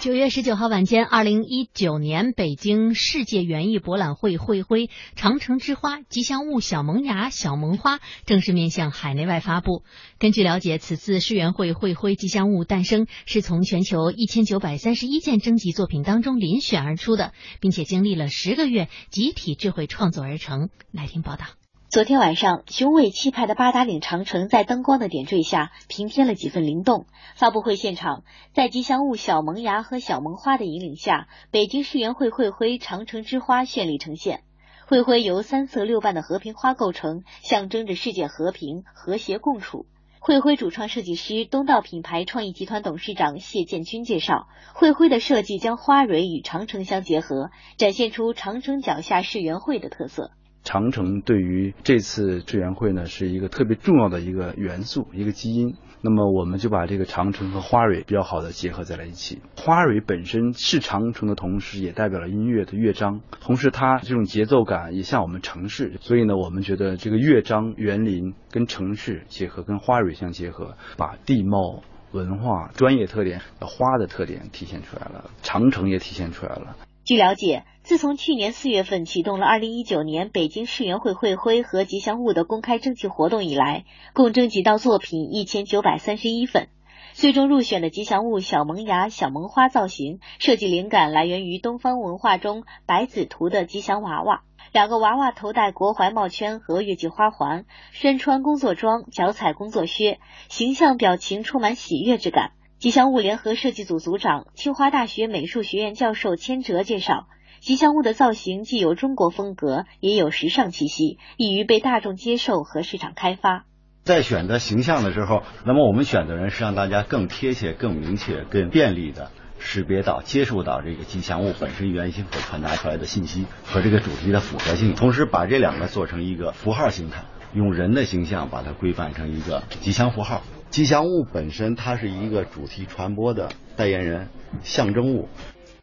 九月十九号晚间，二零一九年北京世界园艺博览会会徽“长城之花”吉祥物小萌芽、小萌花正式面向海内外发布。根据了解，此次世园会会徽吉祥物诞生是从全球一千九百三十一件征集作品当中遴选而出的，并且经历了十个月集体智慧创作而成。来听报道。昨天晚上，雄伟气派的八达岭长城在灯光的点缀下，平添了几分灵动。发布会现场，在吉祥物小萌芽和小萌花的引领下，北京世园会会徽“长城之花”绚丽呈现。会徽由三色六瓣的和平花构成，象征着世界和平、和谐共处。会徽主创设计师东道品牌创意集团董事长谢建军介绍，会徽的设计将花蕊与长城相结合，展现出长城脚下世园会的特色。长城对于这次志愿会呢，是一个特别重要的一个元素，一个基因。那么我们就把这个长城和花蕊比较好的结合在了一起。花蕊本身是长城的同时，也代表了音乐的乐章，同时它这种节奏感也像我们城市。所以呢，我们觉得这个乐章、园林跟城市结合，跟花蕊相结合，把地貌、文化、专业特点、花的特点体现出来了，长城也体现出来了。据了解，自从去年四月份启动了二零一九年北京世园会会徽和吉祥物的公开征集活动以来，共征集到作品一千九百三十一份。最终入选的吉祥物小萌芽、小萌花造型设计灵感来源于东方文化中百子图的吉祥娃娃，两个娃娃头戴国怀帽圈和月季花环，身穿工作装，脚踩工作靴，形象表情充满喜悦之感。吉祥物联合设计组组长、清华大学美术学院教授千哲介绍，吉祥物的造型既有中国风格，也有时尚气息，易于被大众接受和市场开发。在选择形象的时候，那么我们选的人是让大家更贴切、更明确、更便利的识别到、接受到这个吉祥物本身原型所传达出来的信息和这个主题的符合性，同时把这两个做成一个符号形态，用人的形象把它规范成一个吉祥符号。吉祥物本身，它是一个主题传播的代言人、象征物。